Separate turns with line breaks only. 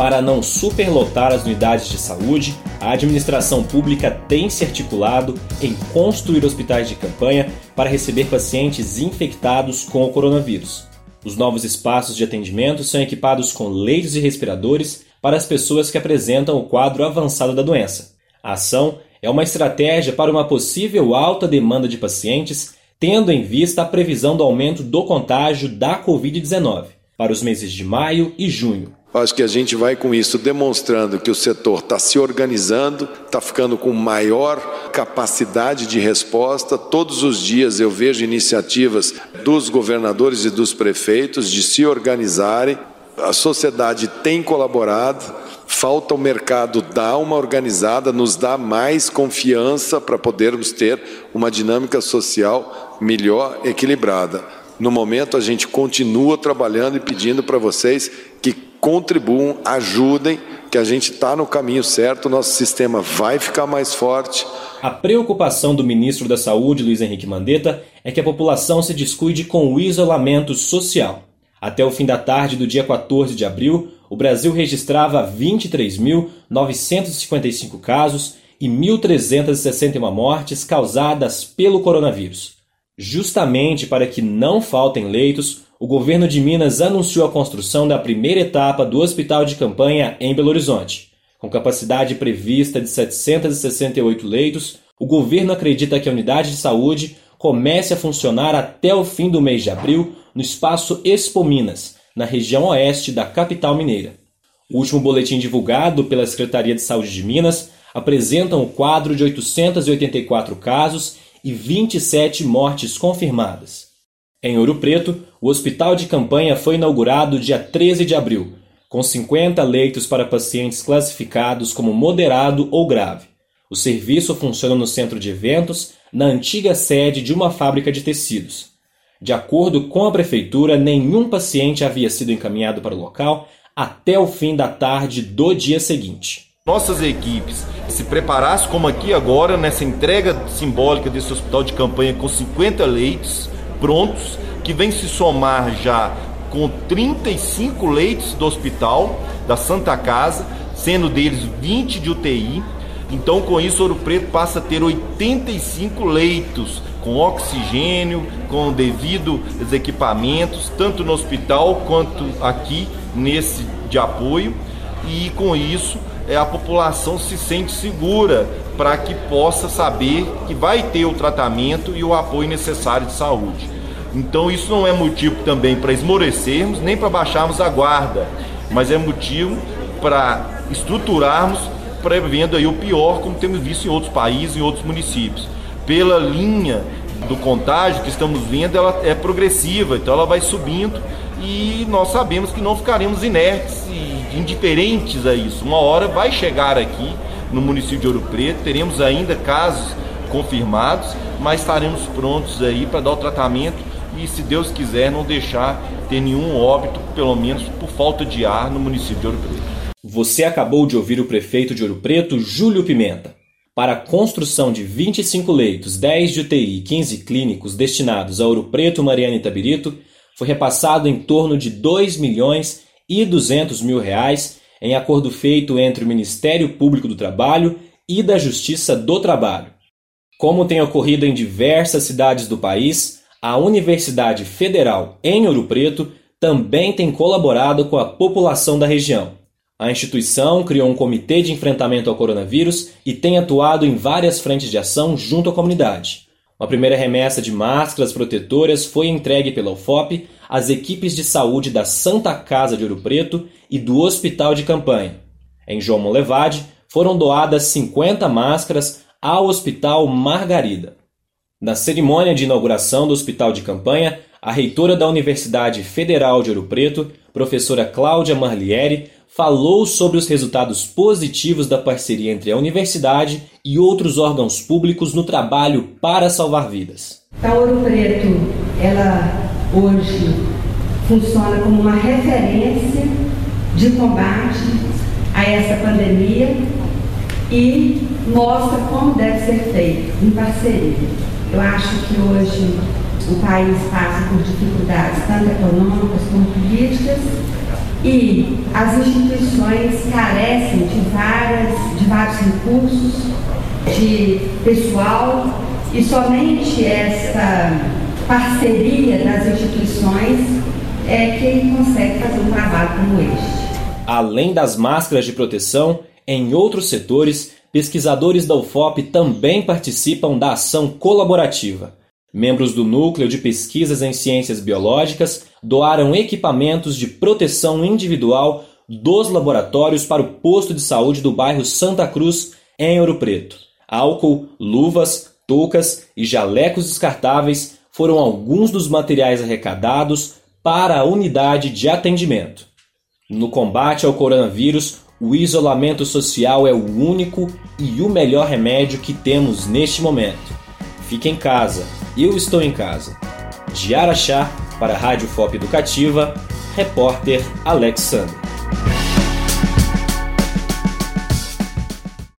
Para não superlotar as unidades de saúde, a administração pública tem se articulado em construir hospitais de campanha para receber pacientes infectados com o coronavírus. Os novos espaços de atendimento são equipados com leitos e respiradores para as pessoas que apresentam o quadro avançado da doença. A ação é uma estratégia para uma possível alta demanda de pacientes, tendo em vista a previsão do aumento do contágio da Covid-19 para os meses de maio e junho.
Acho que a gente vai com isso demonstrando que o setor está se organizando, está ficando com maior capacidade de resposta. Todos os dias eu vejo iniciativas dos governadores e dos prefeitos de se organizarem. A sociedade tem colaborado, falta o mercado dar uma organizada, nos dá mais confiança para podermos ter uma dinâmica social melhor equilibrada. No momento, a gente continua trabalhando e pedindo para vocês que contribuam, ajudem, que a gente está no caminho certo, nosso sistema vai ficar mais forte.
A preocupação do ministro da Saúde, Luiz Henrique Mandetta, é que a população se descuide com o isolamento social. Até o fim da tarde do dia 14 de abril, o Brasil registrava 23.955 casos e 1.361 mortes causadas pelo coronavírus. Justamente para que não faltem leitos, o governo de Minas anunciou a construção da primeira etapa do hospital de campanha em Belo Horizonte. Com capacidade prevista de 768 leitos, o governo acredita que a unidade de saúde comece a funcionar até o fim do mês de abril no espaço Expo Minas, na região oeste da capital mineira. O último boletim divulgado pela Secretaria de Saúde de Minas apresenta um quadro de 884 casos e 27 mortes confirmadas. Em Ouro Preto, o hospital de campanha foi inaugurado dia 13 de abril, com 50 leitos para pacientes classificados como moderado ou grave. O serviço funciona no centro de eventos, na antiga sede de uma fábrica de tecidos. De acordo com a prefeitura, nenhum paciente havia sido encaminhado para o local até o fim da tarde do dia seguinte.
Nossas equipes se preparassem como aqui agora, nessa entrega simbólica desse hospital de campanha com 50 leitos, prontos, que vem se somar já com 35 leitos do hospital da Santa Casa, sendo deles 20 de UTI. Então, com isso, Ouro Preto passa a ter 85 leitos com oxigênio, com devidos equipamentos, tanto no hospital quanto aqui nesse de apoio. E com isso, é, a população se sente segura para que possa saber que vai ter o tratamento e o apoio necessário de saúde. Então isso não é motivo também para esmorecermos, nem para baixarmos a guarda, mas é motivo para estruturarmos prevendo aí o pior, como temos visto em outros países, em outros municípios. Pela linha do contágio que estamos vendo, ela é progressiva, então ela vai subindo e nós sabemos que não ficaremos inertes e indiferentes a isso. Uma hora vai chegar aqui no município de Ouro Preto, teremos ainda casos confirmados, mas estaremos prontos aí para dar o tratamento e, se Deus quiser, não deixar ter nenhum óbito, pelo menos por falta de ar, no município de Ouro Preto.
Você acabou de ouvir o prefeito de Ouro Preto, Júlio Pimenta. Para a construção de 25 leitos, 10 de UTI e 15 clínicos destinados a Ouro Preto, Mariana e Tabirito, foi repassado em torno de 2 milhões e 200 mil reais em acordo feito entre o Ministério Público do Trabalho e da Justiça do Trabalho. Como tem ocorrido em diversas cidades do país, a Universidade Federal em Ouro Preto também tem colaborado com a população da região. A instituição criou um comitê de enfrentamento ao coronavírus e tem atuado em várias frentes de ação junto à comunidade. Uma primeira remessa de máscaras protetoras foi entregue pela UFOP às equipes de saúde da Santa Casa de Ouro Preto e do Hospital de Campanha. Em João Molevade, foram doadas 50 máscaras ao Hospital Margarida. Na cerimônia de inauguração do Hospital de Campanha, a reitora da Universidade Federal de Ouro Preto, professora Cláudia Marlieri, falou sobre os resultados positivos da parceria entre a universidade e outros órgãos públicos no trabalho para salvar vidas.
A Ouro Preto, ela hoje funciona como uma referência de combate a essa pandemia e mostra como deve ser feito em parceria. Eu acho que hoje o país passa por dificuldades tanto econômicas como políticas e as instituições carecem de, várias, de vários recursos, de pessoal, e somente essa parceria das instituições é que consegue fazer um trabalho como este.
Além das máscaras de proteção, em outros setores, pesquisadores da UFOP também participam da ação colaborativa. Membros do Núcleo de Pesquisas em Ciências Biológicas doaram equipamentos de proteção individual dos laboratórios para o posto de saúde do bairro Santa Cruz, em Ouro Preto. Álcool, luvas, toucas e jalecos descartáveis foram alguns dos materiais arrecadados para a unidade de atendimento. No combate ao coronavírus, o isolamento social é o único e o melhor remédio que temos neste momento. Fique em casa, eu estou em casa. De Araxá, para a Rádio FOP Educativa, repórter Alexandre.